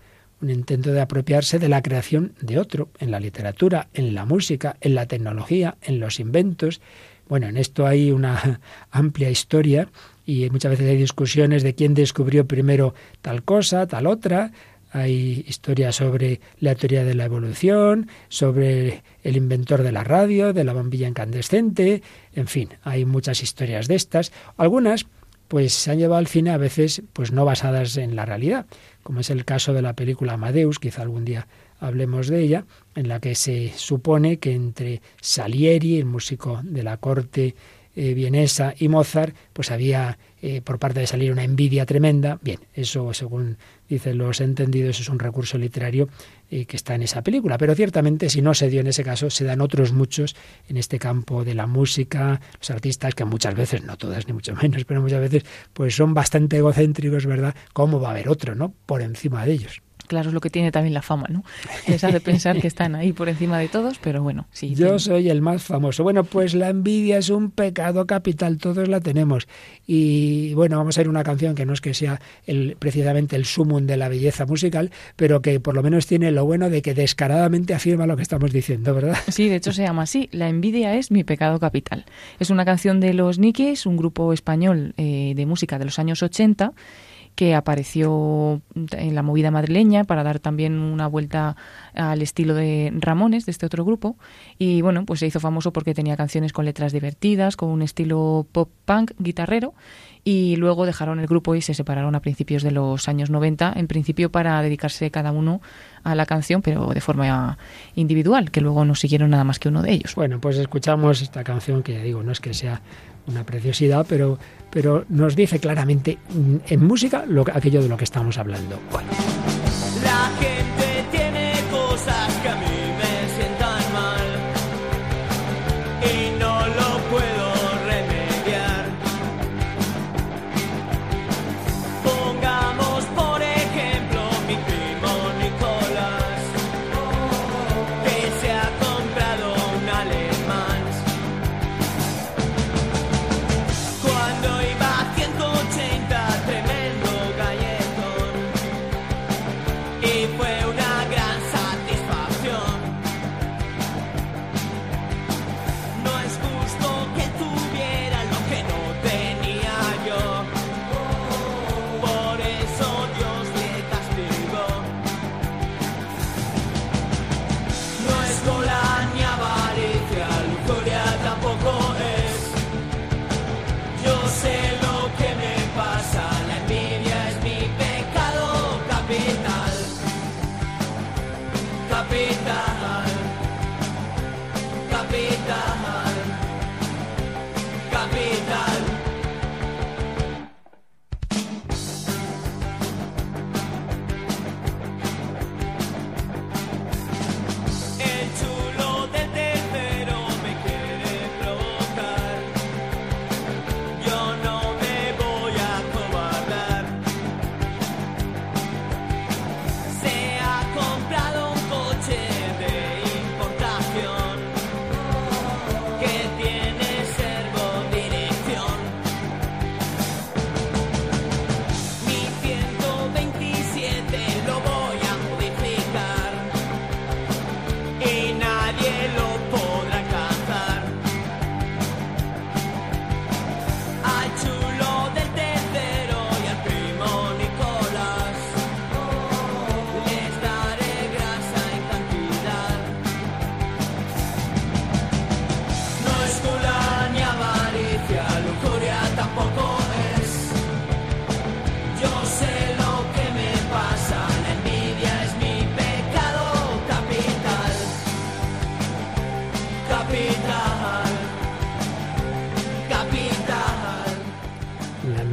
un intento de apropiarse de la creación de otro, en la literatura, en la música, en la tecnología, en los inventos. Bueno, en esto hay una amplia historia y muchas veces hay discusiones de quién descubrió primero tal cosa, tal otra. Hay historias sobre la teoría de la evolución, sobre el inventor de la radio, de la bombilla incandescente, en fin, hay muchas historias de estas. Algunas pues se han llevado al cine a veces pues no basadas en la realidad, como es el caso de la película Amadeus, quizá algún día hablemos de ella, en la que se supone que entre Salieri, el músico de la corte eh, vienesa, y Mozart, pues había eh, por parte de Salieri una envidia tremenda. Bien, eso según dicen los entendidos es un recurso literario eh, que está en esa película, pero ciertamente si no se dio en ese caso, se dan otros muchos en este campo de la música, los artistas que muchas veces, no todas ni mucho menos, pero muchas veces pues son bastante egocéntricos, ¿verdad? ¿Cómo va a haber otro, no? Por encima de ellos claro es lo que tiene también la fama, ¿no? Les hace pensar que están ahí por encima de todos, pero bueno, sí. Yo soy el más famoso. Bueno, pues la envidia es un pecado capital, todos la tenemos. Y bueno, vamos a ir una canción que no es que sea el, precisamente el sumum de la belleza musical, pero que por lo menos tiene lo bueno de que descaradamente afirma lo que estamos diciendo, ¿verdad? Sí, de hecho se llama así. La envidia es mi pecado capital. Es una canción de los Nikis, un grupo español eh, de música de los años 80 que apareció en la movida madrileña para dar también una vuelta al estilo de Ramones, de este otro grupo. Y bueno, pues se hizo famoso porque tenía canciones con letras divertidas, con un estilo pop punk guitarrero. Y luego dejaron el grupo y se separaron a principios de los años 90, en principio para dedicarse cada uno a la canción, pero de forma individual, que luego no siguieron nada más que uno de ellos. Bueno, pues escuchamos esta canción que ya digo, no es que sea una preciosidad, pero, pero nos dice claramente en música lo, aquello de lo que estamos hablando.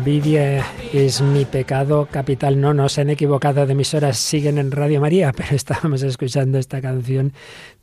Envidia es mi pecado capital. No, no se han equivocado de emisoras, siguen en Radio María, pero estábamos escuchando esta canción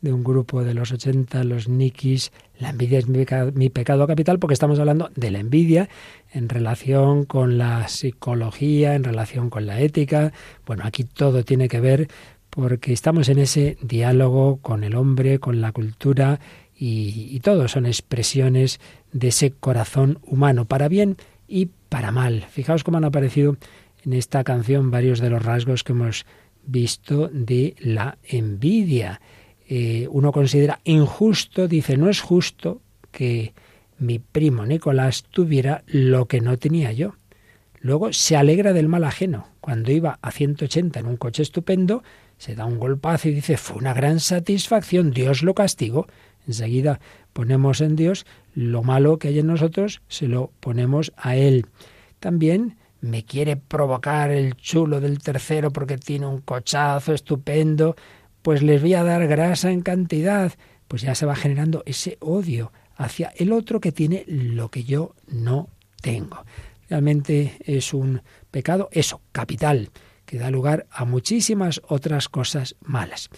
de un grupo de los 80, los Nikis. La envidia es mi pecado, mi pecado capital porque estamos hablando de la envidia en relación con la psicología, en relación con la ética. Bueno, aquí todo tiene que ver porque estamos en ese diálogo con el hombre, con la cultura y, y todo son expresiones de ese corazón humano, para bien y para mal. Fijaos cómo han aparecido en esta canción varios de los rasgos que hemos visto de la envidia. Eh, uno considera injusto, dice, no es justo que mi primo Nicolás tuviera lo que no tenía yo. Luego se alegra del mal ajeno. Cuando iba a 180 en un coche estupendo, se da un golpazo y dice, fue una gran satisfacción, Dios lo castigó. Enseguida ponemos en Dios lo malo que hay en nosotros, se lo ponemos a Él. También me quiere provocar el chulo del tercero porque tiene un cochazo estupendo, pues les voy a dar grasa en cantidad. Pues ya se va generando ese odio hacia el otro que tiene lo que yo no tengo. Realmente es un pecado, eso, capital, que da lugar a muchísimas otras cosas malas.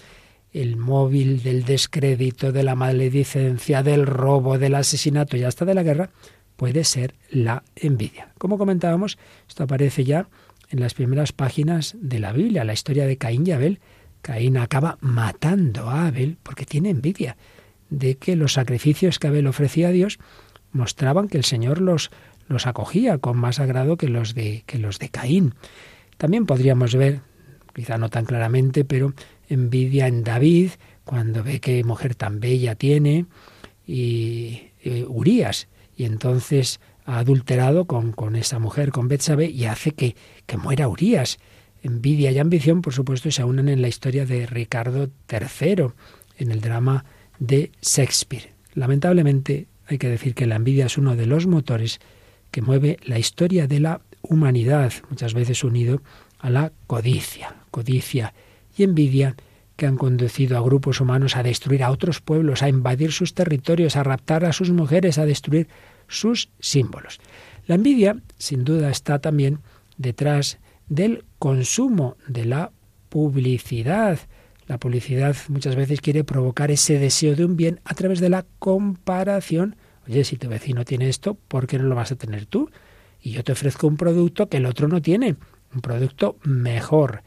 El móvil del descrédito, de la maledicencia, del robo, del asesinato y hasta de la guerra puede ser la envidia. Como comentábamos, esto aparece ya en las primeras páginas de la Biblia, la historia de Caín y Abel. Caín acaba matando a Abel porque tiene envidia de que los sacrificios que Abel ofrecía a Dios mostraban que el Señor los, los acogía con más agrado que los de, que los de Caín. También podríamos ver, quizá no tan claramente, pero envidia en David, cuando ve qué mujer tan bella tiene, y, Urias, y entonces ha adulterado con, con esa mujer, con Betsabe, y hace que, que muera Urias. Envidia y ambición, por supuesto, se unen en la historia de Ricardo III, en el drama de Shakespeare. Lamentablemente hay que decir que la envidia es uno de los motores que mueve la historia de la humanidad, muchas veces unido a la codicia, codicia y envidia que han conducido a grupos humanos a destruir a otros pueblos, a invadir sus territorios, a raptar a sus mujeres, a destruir sus símbolos. La envidia, sin duda, está también detrás del consumo de la publicidad, la publicidad muchas veces quiere provocar ese deseo de un bien a través de la comparación. Oye, si tu vecino tiene esto, ¿por qué no lo vas a tener tú? Y yo te ofrezco un producto que el otro no tiene, un producto mejor.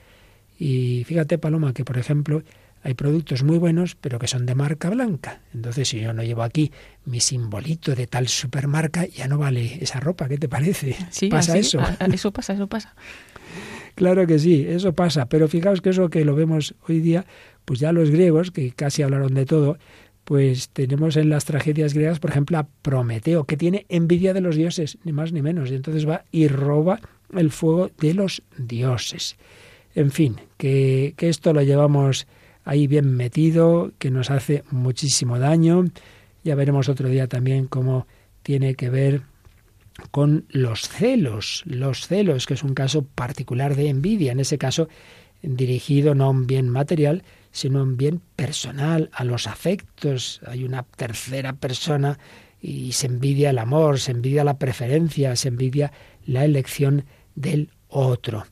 Y fíjate, Paloma, que por ejemplo hay productos muy buenos, pero que son de marca blanca. Entonces, si yo no llevo aquí mi simbolito de tal supermarca, ya no vale esa ropa. ¿Qué te parece? Sí, pasa eso. eso pasa, eso pasa. Claro que sí, eso pasa, pero fijaos que eso que lo vemos hoy día, pues ya los griegos, que casi hablaron de todo, pues tenemos en las tragedias griegas, por ejemplo, a Prometeo, que tiene envidia de los dioses, ni más ni menos, y entonces va y roba el fuego de los dioses. En fin, que, esto lo llevamos ahí bien metido, que nos hace muchísimo daño. Ya veremos otro día también cómo tiene que ver con los celos, los celos, que es un caso particular de envidia, en ese caso dirigido no a un bien material, sino a un bien personal, a los afectos. Hay una tercera persona y se envidia el amor, se envidia la preferencia, se envidia la elección del otro.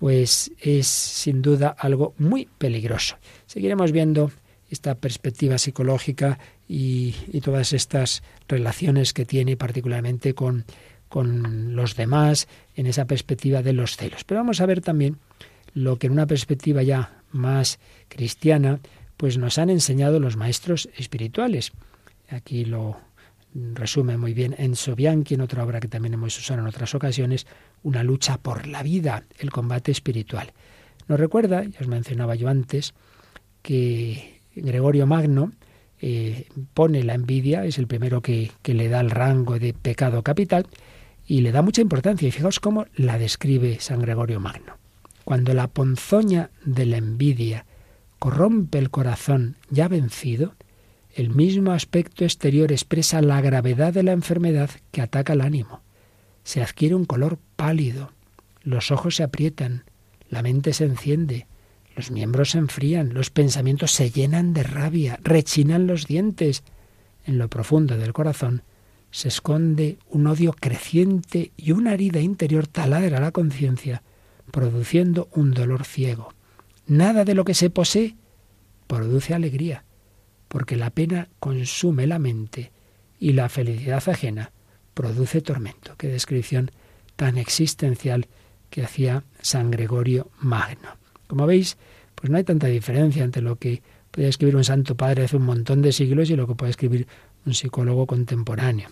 Pues es sin duda algo muy peligroso. Seguiremos viendo esta perspectiva psicológica y, todas estas relaciones que tiene particularmente con, con los demás en esa perspectiva de los celos. Pero vamos a ver también lo que en una perspectiva ya más cristiana, pues nos han enseñado los maestros espirituales. Aquí lo resume muy bien Enzo Bianchi en otra obra que también hemos usado en otras ocasiones, una lucha por la vida, el combate espiritual. Nos recuerda, ya os mencionaba yo antes, que Gregorio Magno eh, pone la envidia, es el primero que, que le da el rango de pecado capital y le da mucha importancia. Y fijaos cómo la describe San Gregorio Magno. Cuando la ponzoña de la envidia corrompe el corazón ya vencido, el mismo aspecto exterior expresa la gravedad de la enfermedad que ataca el ánimo. Se adquiere un color pálido, los ojos se aprietan, la mente se enciende, los miembros se enfrían, los pensamientos se llenan de rabia, rechinan los dientes. En lo profundo del corazón se esconde un odio creciente y una herida interior taladra la conciencia, produciendo un dolor ciego. Nada de lo que se posee produce alegría, porque la pena consume la mente y la felicidad ajena produce tormento. Qué descripción tan existencial que hacía San Gregorio Magno. Como veis, pues no hay tanta diferencia entre lo que puede escribir un santo padre hace un montón de siglos y lo que puede escribir un psicólogo contemporáneo.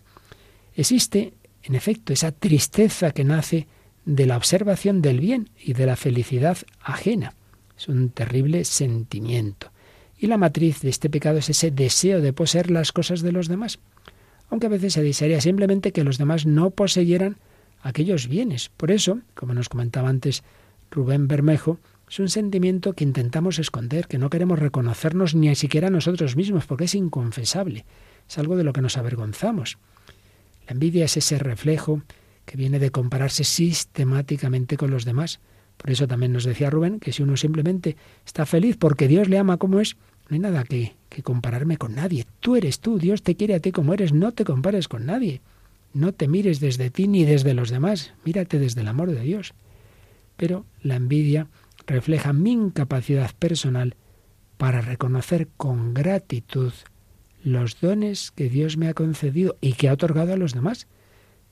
Existe, en efecto, esa tristeza que nace de la observación del bien y de la felicidad ajena. Es un terrible sentimiento. Y la matriz de este pecado es ese deseo de poseer las cosas de los demás. Aunque a veces se desearía simplemente que los demás no poseyeran aquellos bienes. Por eso, como nos comentaba antes Rubén Bermejo, es un sentimiento que intentamos esconder, que no queremos reconocernos ni siquiera nosotros mismos, porque es inconfesable. Es algo de lo que nos avergonzamos. La envidia es ese reflejo que viene de compararse sistemáticamente con los demás. Por eso también nos decía Rubén que si uno simplemente está feliz porque Dios le ama como es, no hay nada que, que compararme con nadie. Tú eres tú, Dios te quiere a ti como eres, no te compares con nadie. No te mires desde ti ni desde los demás, mírate desde el amor de Dios. Pero la envidia refleja mi incapacidad personal para reconocer con gratitud los dones que Dios me ha concedido y que ha otorgado a los demás.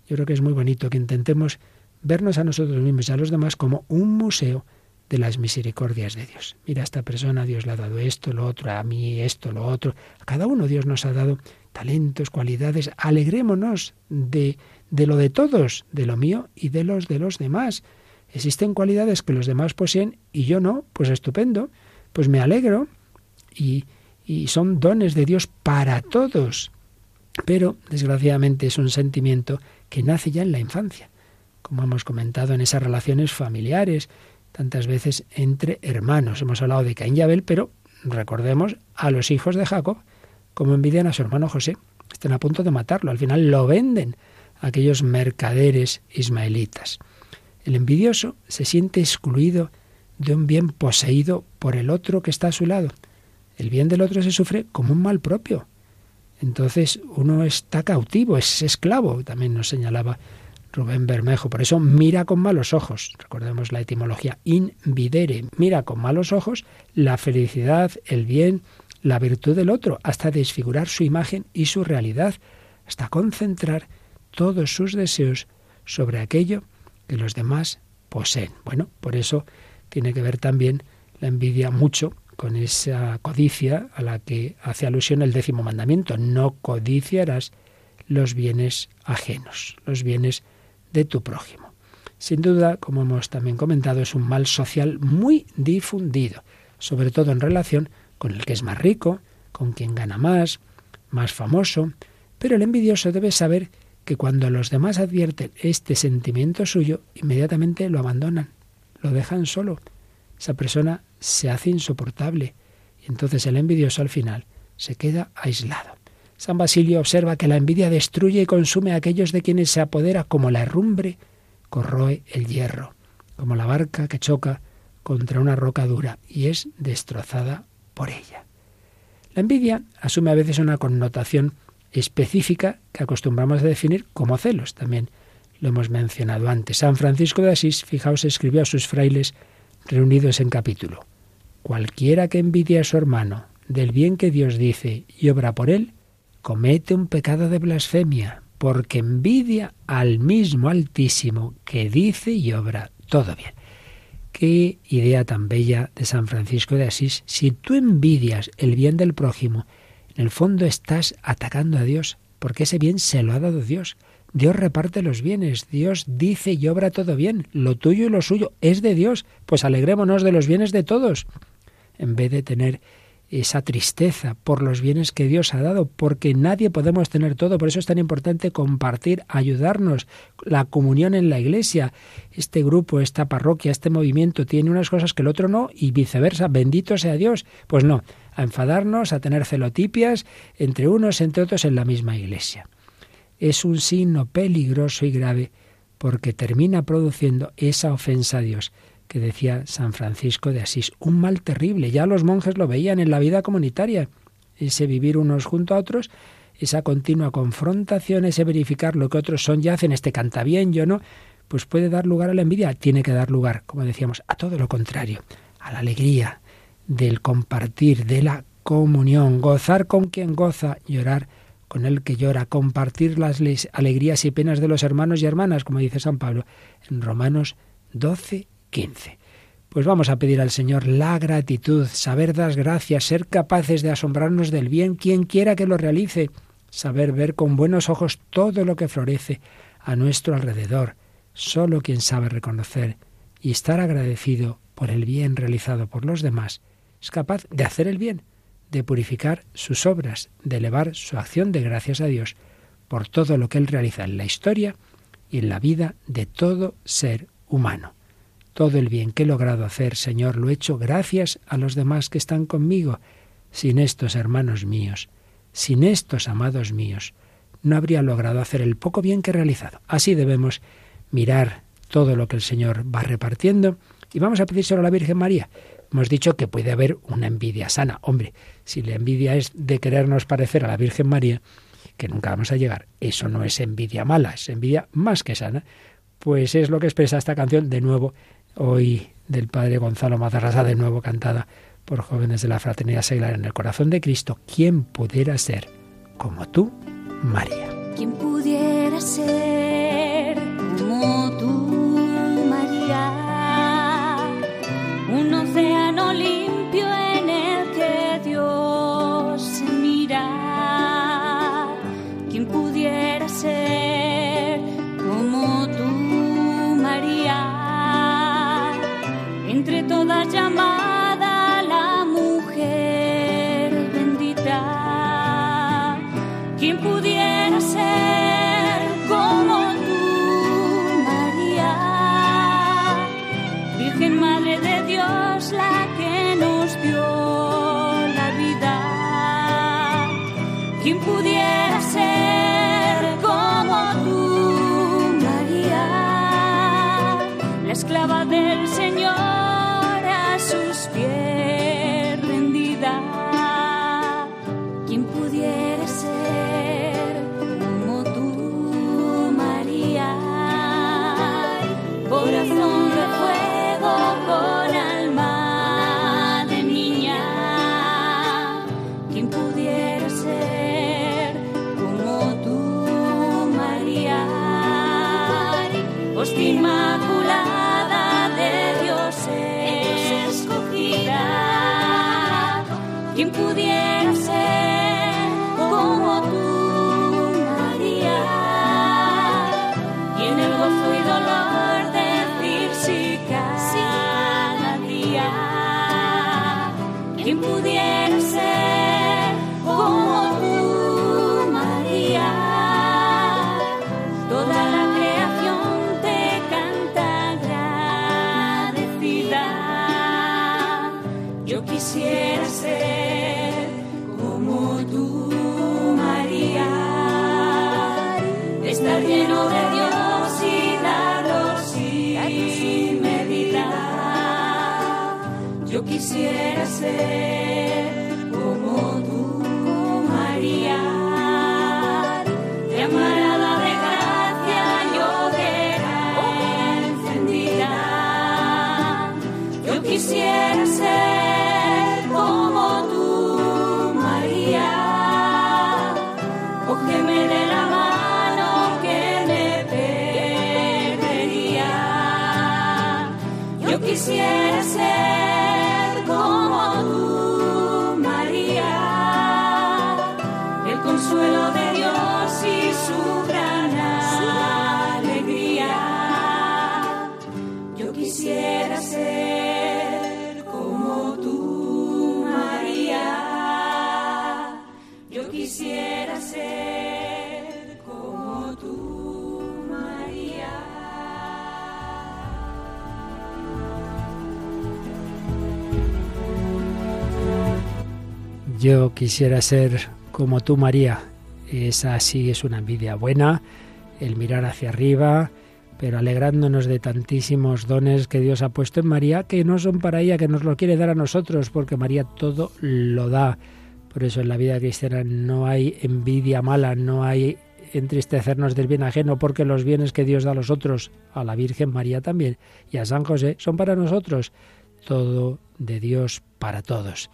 Yo creo que es muy bonito que intentemos vernos a nosotros mismos y a los demás como un museo de las misericordias de Dios. Mira, esta persona Dios le ha dado esto, lo otro, a mí esto, lo otro. A cada uno Dios nos ha dado talentos, cualidades. Alegrémonos de, de lo de todos, de lo mío y de los de los demás. Existen cualidades que los demás poseen y yo no, pues estupendo, pues me alegro y, y son dones de Dios para todos. Pero, desgraciadamente, es un sentimiento que nace ya en la infancia, como hemos comentado en esas relaciones familiares, tantas veces entre hermanos. Hemos hablado de Caín y Abel, pero recordemos a los hijos de Jacob, como envidian a su hermano José. Están a punto de matarlo, al final lo venden a aquellos mercaderes ismaelitas. El envidioso se siente excluido de un bien poseído por el otro que está a su lado. El bien del otro se sufre como un mal propio. Entonces uno está cautivo, es esclavo, también nos señalaba Rubén Bermejo. Por eso mira con malos ojos. Recordemos la etimología invidere. Mira con malos ojos la felicidad, el bien, la virtud del otro, hasta desfigurar su imagen y su realidad, hasta concentrar todos sus deseos sobre aquello que los demás poseen. Bueno, por eso tiene que ver también la envidia mucho con esa codicia a la que hace alusión el décimo mandamiento. No codiciarás los bienes ajenos, los bienes de tu prójimo. Sin duda, como hemos también comentado, es un mal social muy difundido, sobre todo en relación con el que es más rico, con quien gana más, más famoso, pero el envidioso debe saber que cuando los demás advierten este sentimiento suyo, inmediatamente lo abandonan, lo dejan solo. Esa persona se hace insoportable y entonces el envidioso al final se queda aislado. San Basilio observa que la envidia destruye y consume a aquellos de quienes se apodera como la herrumbre corroe el hierro, como la barca que choca contra una roca dura y es destrozada por ella. La envidia asume a veces una connotación específica que acostumbramos a definir como celos. También lo hemos mencionado antes. San Francisco de Asís, fijaos, escribió a sus frailes reunidos en capítulo. Cualquiera que envidia a su hermano del bien que Dios dice y obra por él, comete un pecado de blasfemia, porque envidia al mismo Altísimo que dice y obra todo bien. Qué idea tan bella de San Francisco de Asís. Si tú envidias el bien del prójimo, en el fondo estás atacando a Dios, porque ese bien se lo ha dado Dios. Dios reparte los bienes, Dios dice y obra todo bien, lo tuyo y lo suyo es de Dios, pues alegrémonos de los bienes de todos, en vez de tener esa tristeza por los bienes que Dios ha dado, porque nadie podemos tener todo, por eso es tan importante compartir, ayudarnos, la comunión en la iglesia. Este grupo, esta parroquia, este movimiento tiene unas cosas que el otro no y viceversa, bendito sea Dios. Pues no, a enfadarnos, a tener celotipias entre unos, entre otros en la misma iglesia. Es un signo peligroso y grave porque termina produciendo esa ofensa a Dios que decía San Francisco de Asís, un mal terrible. Ya los monjes lo veían en la vida comunitaria, ese vivir unos junto a otros, esa continua confrontación, ese verificar lo que otros son y hacen, este canta bien, yo no, pues puede dar lugar a la envidia, tiene que dar lugar, como decíamos, a todo lo contrario, a la alegría del compartir, de la comunión, gozar con quien goza, llorar con el que llora, compartir las alegrías y penas de los hermanos y hermanas, como dice San Pablo en Romanos 12 15. Pues vamos a pedir al Señor la gratitud, saber dar gracias, ser capaces de asombrarnos del bien, quien quiera que lo realice, saber ver con buenos ojos todo lo que florece a nuestro alrededor. Solo quien sabe reconocer y estar agradecido por el bien realizado por los demás es capaz de hacer el bien, de purificar sus obras, de elevar su acción de gracias a Dios por todo lo que Él realiza en la historia y en la vida de todo ser humano. Todo el bien que he logrado hacer, Señor, lo he hecho gracias a los demás que están conmigo. Sin estos hermanos míos, sin estos amados míos, no habría logrado hacer el poco bien que he realizado. Así debemos mirar todo lo que el Señor va repartiendo y vamos a pedírselo a la Virgen María. Hemos dicho que puede haber una envidia sana. Hombre, si la envidia es de querernos parecer a la Virgen María, que nunca vamos a llegar, eso no es envidia mala, es envidia más que sana. Pues es lo que expresa esta canción de nuevo hoy del padre Gonzalo Mazarrasa, de nuevo cantada por jóvenes de la Fraternidad Seglar en el corazón de Cristo. ¿Quién pudiera ser como tú, María? ¿Quién pudiera ser como tú, María? Un océano limpio Entre todas llamada Yo quisiera ser como tú, María. Esa sí es una envidia buena, el mirar hacia arriba, pero alegrándonos de tantísimos dones que Dios ha puesto en María, que no son para ella, que nos lo quiere dar a nosotros, porque María todo lo da. Por eso en la vida cristiana no hay envidia mala, no hay entristecernos del bien ajeno, porque los bienes que Dios da a los otros, a la Virgen María también y a San José, son para nosotros. Todo de Dios para todos.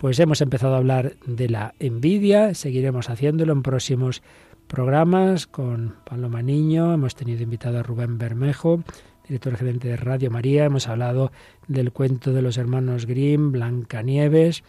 Pues hemos empezado a hablar de la envidia, seguiremos haciéndolo en próximos programas con Paloma Niño, hemos tenido invitado a Rubén Bermejo, director gerente de Radio María, hemos hablado del cuento de los hermanos Grimm, Blancanieves,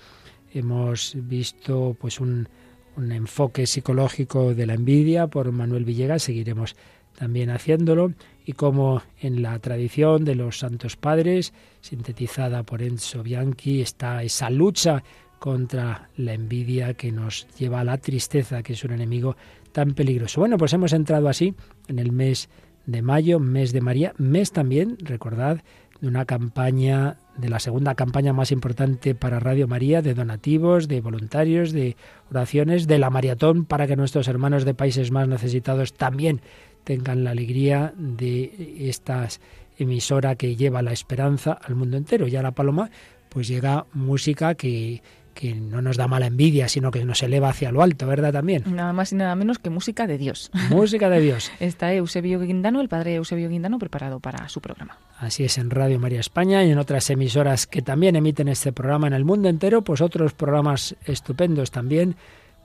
hemos visto pues un, un enfoque psicológico de la envidia por Manuel Villegas, seguiremos también haciéndolo y como en la tradición de los santos padres, sintetizada por Enzo Bianchi, está esa lucha contra la envidia que nos lleva a la tristeza, que es un enemigo tan peligroso. Bueno, pues hemos entrado así en el mes de mayo, mes de María, mes también, recordad, de una campaña, de la segunda campaña más importante para Radio María, de donativos, de voluntarios, de oraciones, de la maratón para que nuestros hermanos de países más necesitados también tengan la alegría de esta emisora que lleva la esperanza al mundo entero. Y a la Paloma, pues llega música que que no nos da mala envidia, sino que nos eleva hacia lo alto, ¿verdad? También. Nada más y nada menos que música de Dios. Música de Dios. Está Eusebio Guindano, el padre Eusebio Guindano, preparado para su programa. Así es, en Radio María España y en otras emisoras que también emiten este programa en el mundo entero, pues otros programas estupendos también,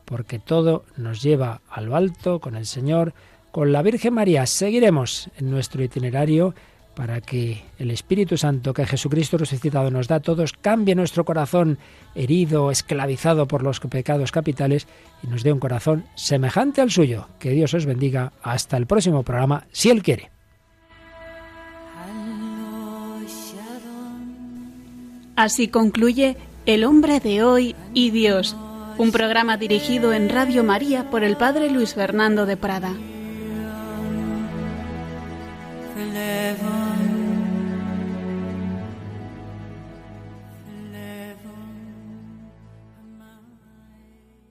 porque todo nos lleva a lo alto con el Señor, con la Virgen María. Seguiremos en nuestro itinerario para que el Espíritu Santo que Jesucristo resucitado nos da a todos cambie nuestro corazón herido, esclavizado por los pecados capitales y nos dé un corazón semejante al suyo. Que Dios os bendiga. Hasta el próximo programa, si Él quiere. Así concluye El hombre de hoy y Dios, un programa dirigido en Radio María por el Padre Luis Fernando de Prada. never